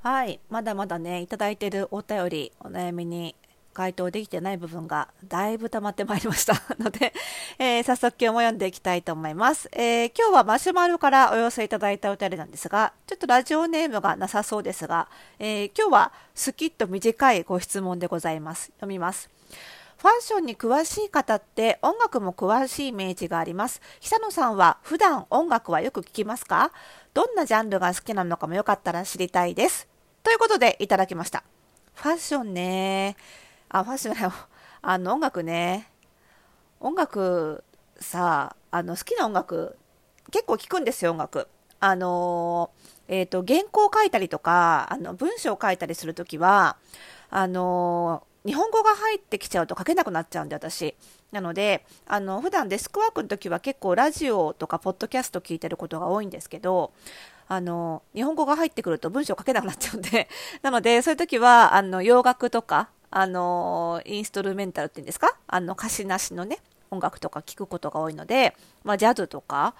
はい、まだまだね、いただいているお便り、お悩みに回答できてない部分がだいぶ溜まってまいりました ので、えー早速今日も読んでいきたいと思います、えー今日はマシュマロからお寄せいただいたお便りなんですが、ちょっとラジオネームがなさそうですが、えー今日はスキッと短いご質問でございます。読みます。ファッションに詳しい方って音楽も詳しいイメージがあります。久野さんは普段音楽はよく聞きますか？どんなジャンルが好きなのかもよかったら知りたいです。ということでいただきました。ファッションね。あ、ファッションだよ。あの音楽ね。音楽さ、あの好きな音楽結構聞くんですよ、音楽。あのえっ、と、原稿を書いたりとか、あの文章を書いたりするときは、あの日本語が入ってきちゃうと書けなくなっちゃうんで、私。なので、あの、普段デスクワークの時は結構ラジオとかポッドキャスト聞いてることが多いんですけど、あの、日本語が入ってくると文章書けなくなっちゃうんで、なので、そういう時は、あの、洋楽とか、あの、インストルメンタルっていうんですか？あの、歌詞なしのね、音楽とか聞くことが多いので、まあ、ジャズとか、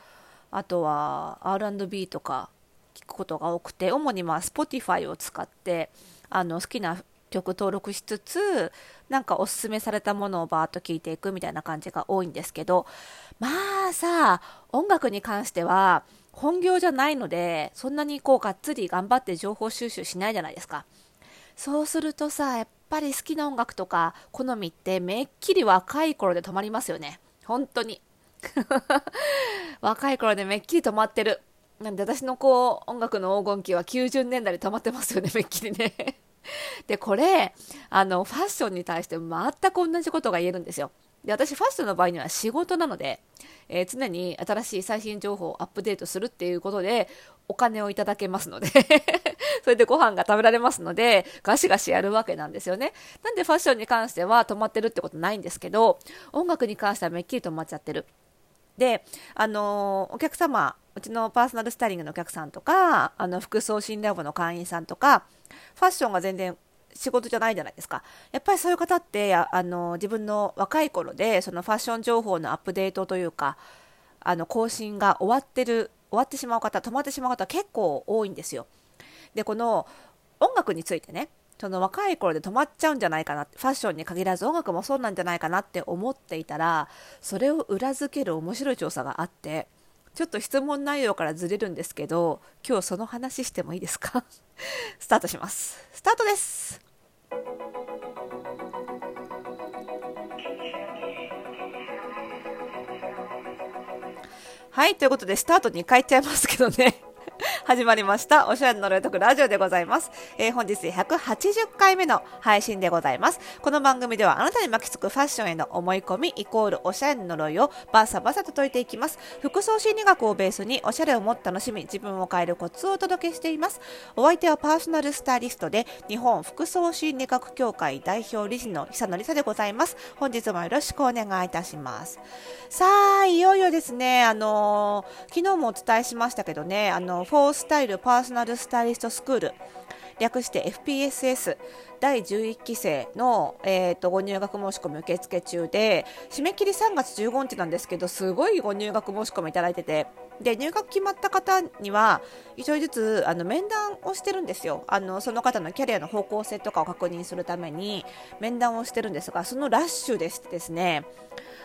あとは R&B とか聞くことが多くて、主にまあ Spotify を使って、あの、好きな曲登録しつつ、なんかおすすめされたものをバーッと聞いていくみたいな感じが多いんですけど、まあさ、音楽に関しては本業じゃないので、そんなにこうがっつり頑張って情報収集しないじゃないですか。そうするとさ、やっぱり好きな音楽とか好みってめっきり若い頃で止まりますよね。本当に。若い頃でめっきり止まってる。なんで私のこう音楽の黄金期は90年代で止まってますよね、めっきりね。で、これ、あの、ファッションに対して全く同じことが言えるんですよ。で、私ファッションの場合には仕事なので、えー常に新しい最新情報をアップデートするっていうことで、お金をいただけますので、それでご飯が食べられますので、ガシガシやるわけなんですよね。なんでファッションに関しては止まってるってことないんですけど、音楽に関してはめっきり止まっちゃってる。で、あのお客様、うちのパーソナルスタイリングのお客さんとか、あの、服装診療部の会員さんとか、ファッションが全然仕事じゃないじゃないですか。やっぱりそういう方って、ああの、自分の若い頃で、そのファッション情報のアップデートというか、あの、更新が終わってる、終わってしまう方、止まってしまう方結構多いんですよ。で、この音楽についてね、その若い頃で止まっちゃうんじゃないかなファッションに限らず音楽もそうなんじゃないかなって思っていたらそれを裏付ける面白い調査があってちょっと質問内容からずれるんですけど今日その話してもいいですか？スタートします。スタートです。はいということでスタートに変えちゃいますけどね。始まりました。おしゃれの呪いとくラジオでございます。えー本日180回目の配信でございます。この番組ではあなたに巻きつくファッションへの思い込みイコールおしゃれの呪いをバサバサと解いていきます。服装心理学をベースにおしゃれをもっと楽しみ、自分を変えるコツをお届けしています。お相手はパーソナルスタイリストで日本服装心理学協会代表理事の久野里沙でございます。本日もよろしくお願いいたします。さあ、いよいよですね、あのー昨日もお伝えしましたけどね、あの、フォースタイルパーソナルスタイリストスクール、略して FPSS 第11期生の、えー、とご入学申し込み受付中で締め切り3月15日なんですけどすごいご入学申し込みいただいてて。で入学決まった方には一人ずつあの面談をしてるんですよ。あのその方のキャリアの方向性とかを確認するために面談をしてるんですがそのラッシュでしてですね。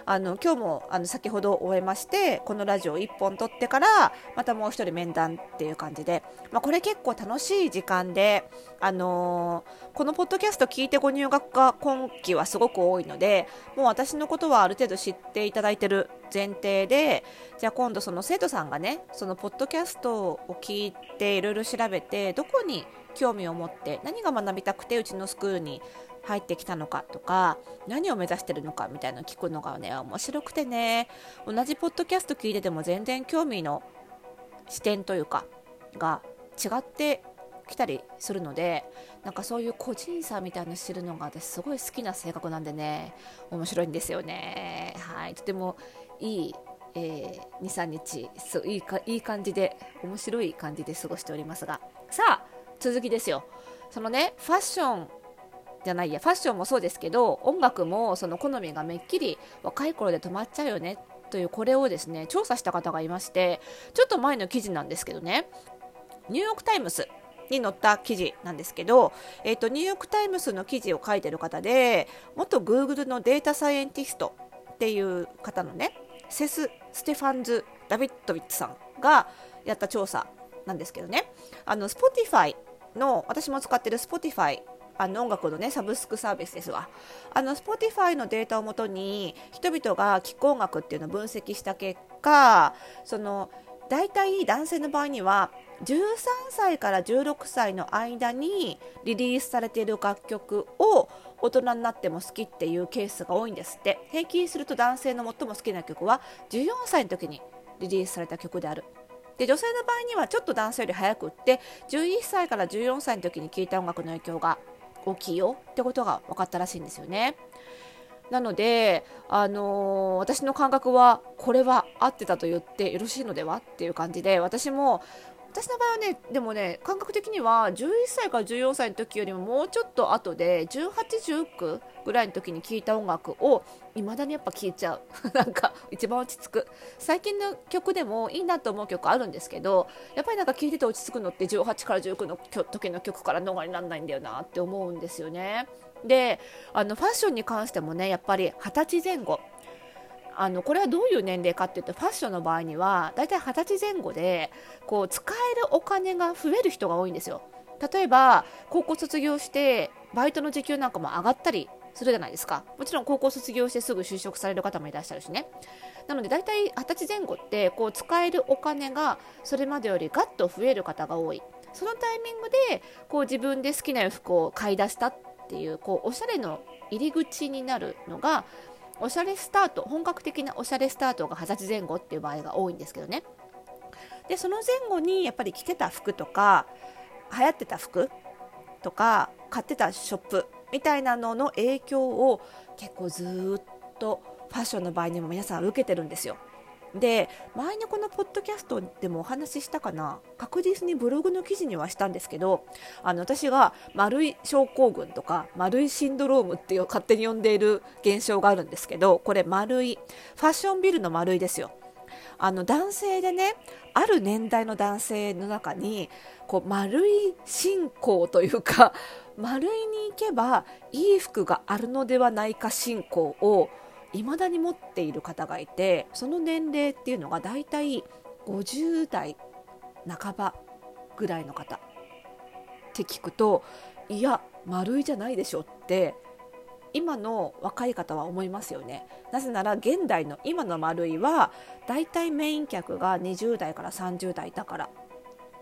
あの今日もあの先ほど終えましてこのラジオ1本撮ってからまたもう1人面談っていう感じで、まあ、これ結構楽しい時間で、あのーこのポッドキャスト聞いてご入学が今期はすごく多いのでもう私のことはある程度知っていただいてる前提でじゃあ今度その生徒さんがねそのポッドキャストを聞いていろいろ調べてどこに興味を持って何が学びたくてうちのスクールに入ってきたのかとか何を目指してるのかみたいなのを聞くのがね面白くてね同じポッドキャスト聞いてても全然興味の視点というかが違ってきたりするのでなんかそういう個人差みたいなの知るのが私すごい好きな性格なんでね面白いんですよね。はい。とてもいい、えー、23日そういいかいい感じで面白い感じで過ごしておりますが。さあ続きですよ。そのねファッションじゃないやファッションもそうですけど音楽もその好みがめっきり若い頃で止まっちゃうよねというこれをですね調査した方がいましてちょっと前の記事なんですけどね。ニューヨーク・タイムズに載った記事なんですけど、えーと、ニューヨーク・タイムズの記事を書いてる方で元グーグルのデータサイエンティストっていう方のねセス・ステファンズ・ダビッドビッツさんがやった調査なんですけどね。あの Spotify の私も使ってる Spotify あの音楽のねサブスクサービスですわ。あの Spotify のデータをもとに人々が聴く音楽っていうのを分析した結果その大体男性の場合には13歳から16歳の間にリリースされている楽曲を大人になっても好きっていうケースが多いんですって。平均すると男性の最も好きな曲は14歳の時にリリースされた曲である。で女性の場合にはちょっと男性より早くって11歳から14歳の時に聴いた音楽の影響が大きいよってことが分かったらしいんですよね。なので、あのー、私の感覚はこれは合ってたと言ってよろしいのでは？っていう感じで私も私の場合はねでもね感覚的には11歳から14歳の時よりももうちょっと後で1819ぐらいの時に聴いた音楽を未だにやっぱ聴いちゃう。なんか一番落ち着く。最近の曲でもいいなと思う曲あるんですけどやっぱりなんか聴いてて落ち着くのって18から19の時の曲から逃れられないんだよなって思うんですよね。であのファッションに関してもねやっぱり20歳前後あのこれはどういう年齢かっていうとファッションの場合にはだいたい二十歳前後でこう使えるお金が増える人が多いんですよ。例えば高校卒業してバイトの時給なんかも上がったりするじゃないですか。もちろん高校卒業してすぐ就職される方もいらっしゃるしね。なので大体二十歳前後ってこう使えるお金がそれまでよりガッと増える方が多い。そのタイミングでこう自分で好きな服を買い出したっていうこうおしゃれの入り口になるのがおしゃれスタート本格的なおしゃれスタートが20歳前後っていう場合が多いんですけどね。でその前後にやっぱり着てた服とか流行ってた服とか買ってたショップみたいなのの影響を結構ずっとファッションの場合にも皆さん受けてるんですよ。で前にこのポッドキャストでもお話ししたかな？確実にブログの記事にはしたんですけどあの私が丸い症候群とか丸いシンドロームっていう勝手に呼んでいる現象があるんですけどこれ丸いファッションビルの丸いですよ。あの男性でねある年代の男性の中にこう丸い信仰というか 丸いに行けばいい服があるのではないか信仰を未だに持っている方がいてその年齢っていうのがだいたい50代半ばぐらいの方って聞くといや丸いじゃないでしょって今の若い方は思いますよね。なぜなら現代の今の丸いはだいたいメイン客が20代から30代だから。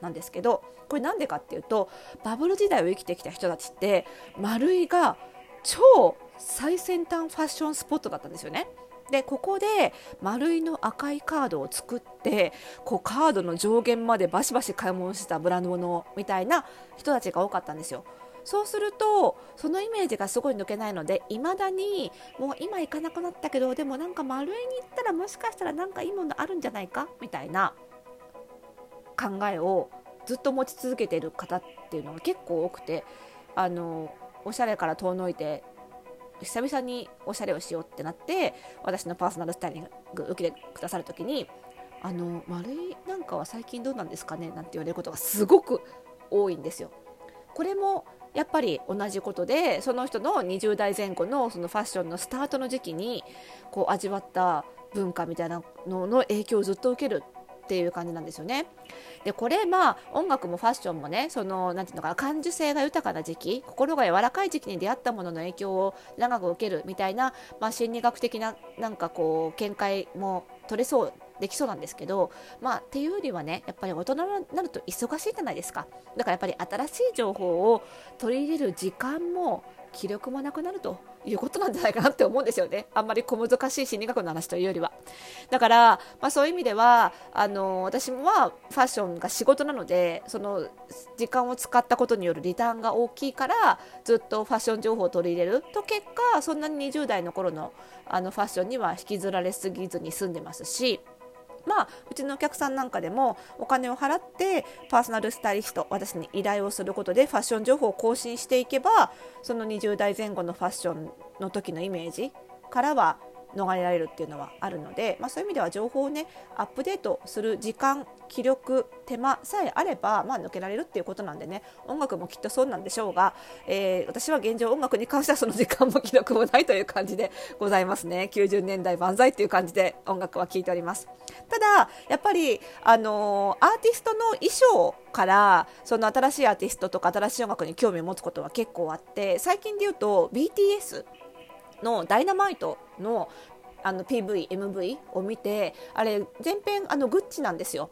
なんですけどこれなんでかっていうとバブル時代を生きてきた人たちって丸いが超最先端ファッションスポットだったんですよね。でここで丸いの赤いカードを作ってこうカードの上限までバシバシ買い物してたブランド物みたいな人たちが多かったんですよ。そうするとそのイメージがすごい抜けないのでいまだにもう今行かなくなったけどでもなんか丸いに行ったらもしかしたらなんかいいものあるんじゃないかみたいな考えをずっと持ち続けている方っていうのが結構多くてあのおしゃれから遠のいて久々におしゃれをしようってなって私のパーソナルスタイリング受けてくださる時に「あの丸いなんかは最近どうなんですかね?」なんて言われることがすごく多いんですよ。これもやっぱり同じことでその人の20代前後のそのファッションのスタートの時期にこう味わった文化みたいなのの影響をずっと受けるっていう感じなんですよね。でこれまあ音楽もファッションもねその何て言うのかな感受性が豊かな時期心が柔らかい時期に出会ったものの影響を長く受けるみたいな、まあ、心理学的ななんかこう見解も取れそうできそうなんですけど、まあ、っていうよりはねやっぱり大人になると忙しいじゃないですかだからやっぱり新しい情報を取り入れる時間も気力もなくなるということなんじゃないかなって思うんですよね。あんまり小難しい心理学の話というよりは。だから、まあ、そういう意味ではあの私はファッションが仕事なのでその時間を使ったことによるリターンが大きいからずっとファッション情報を取り入れると結果そんなに20代の頃のあのファッションには引きずられすぎずに済んでますし。まあ、うちのお客さんなんかでもお金を払ってパーソナルスタイリスト私に依頼をすることでファッション情報を更新していけばその20代前後のファッションの時のイメージからは逃れられるっていうのはあるので、まあ、そういう意味では情報をねアップデートする時間気力手間さえあれば、まあ、抜けられるっていうことなんでね音楽もきっとそうなんでしょうが、えー、私は現状音楽に関してはその時間も気力もないという感じでございますね。90年代万歳っていう感じで音楽は聴いております。ただやっぱり、あのー、アーティストの衣装からその新しいアーティストとか新しい音楽に興味を持つことは結構あって最近で言うと BTS の「ダイナマイトのあの PV、MV を見てあれ全編あのグッチなんですよ。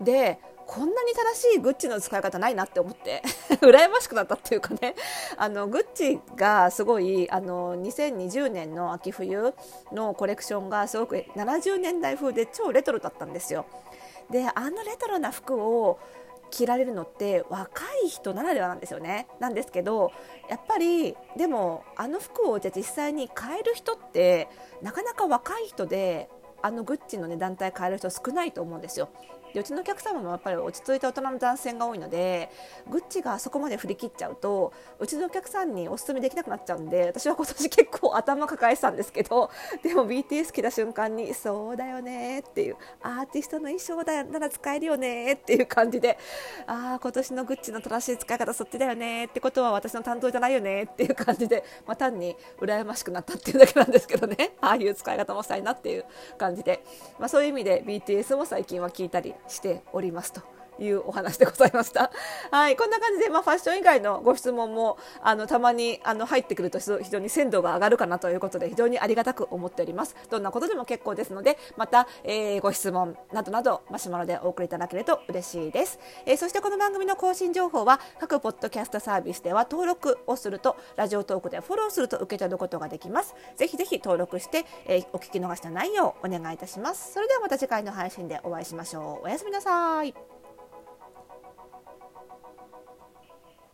でこんなに正しいグッチの使い方ないなって思って 羨ましくなったっていうかねあのグッチがすごいあの2020年の秋冬のコレクションがすごく70年代風で超レトロだったんですよ。であのレトロな服を着られるのって若い人ならではなんですよね。なんですけどやっぱりでもあの服をじゃ実際に買える人ってなかなか若い人であのグッチの値段帯買える人少ないと思うんですよ。でうちのお客様もやっぱり落ち着いた大人の男性が多いのでグッチがあそこまで振り切っちゃうとうちのお客さんにお勧めできなくなっちゃうんで私は今年結構頭抱えてたんですけどでも BTS 来た瞬間にそうだよねっていうアーティストの衣装だなら使えるよねっていう感じでああ今年のグッチの正しい使い方そっちだよねってことは私の担当じゃないよねっていう感じで、まあ、単に羨ましくなったっていうだけなんですけどね。ああいう使い方もしたいなっていう感じ感じで、まあ、そういう意味で BTS も最近は聞いたりしておりますと。いうお話でございました。はい、こんな感じで、まあ、ファッション以外のご質問もあのたまにあの入ってくると非常に鮮度が上がるかなということで非常にありがたく思っております。どんなことでも結構ですのでまた、えー、ご質問などなどマシュマロでお送りいただけると嬉しいです。えー、そしてこの番組の更新情報は各ポッドキャストサービスでは登録をするとラジオトークでフォローすると受け取ることができます。ぜひぜひ登録して、えー、お聞き逃した内容をお願いいたします。それではまた次回の配信でお会いしましょう。おやすみなさい。